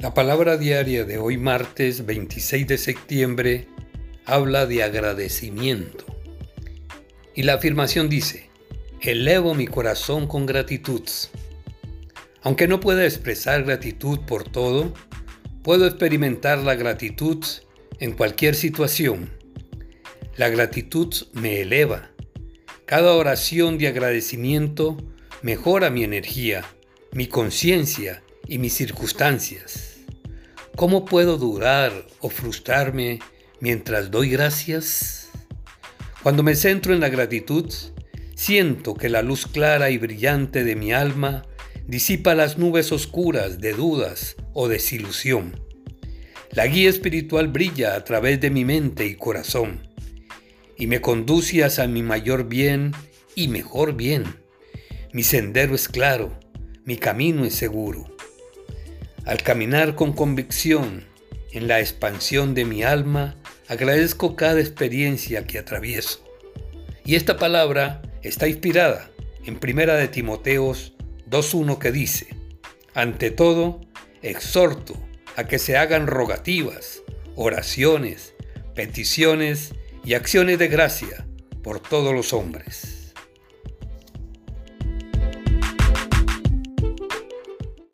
La palabra diaria de hoy martes 26 de septiembre habla de agradecimiento. Y la afirmación dice, elevo mi corazón con gratitud. Aunque no pueda expresar gratitud por todo, puedo experimentar la gratitud en cualquier situación. La gratitud me eleva. Cada oración de agradecimiento mejora mi energía, mi conciencia y mis circunstancias. ¿Cómo puedo durar o frustrarme mientras doy gracias? Cuando me centro en la gratitud, siento que la luz clara y brillante de mi alma disipa las nubes oscuras de dudas o desilusión. La guía espiritual brilla a través de mi mente y corazón y me conduce hacia mi mayor bien y mejor bien. Mi sendero es claro, mi camino es seguro. Al caminar con convicción en la expansión de mi alma, agradezco cada experiencia que atravieso. Y esta palabra está inspirada en Primera de Timoteos 2.1 que dice, ante todo, exhorto a que se hagan rogativas, oraciones, peticiones y acciones de gracia por todos los hombres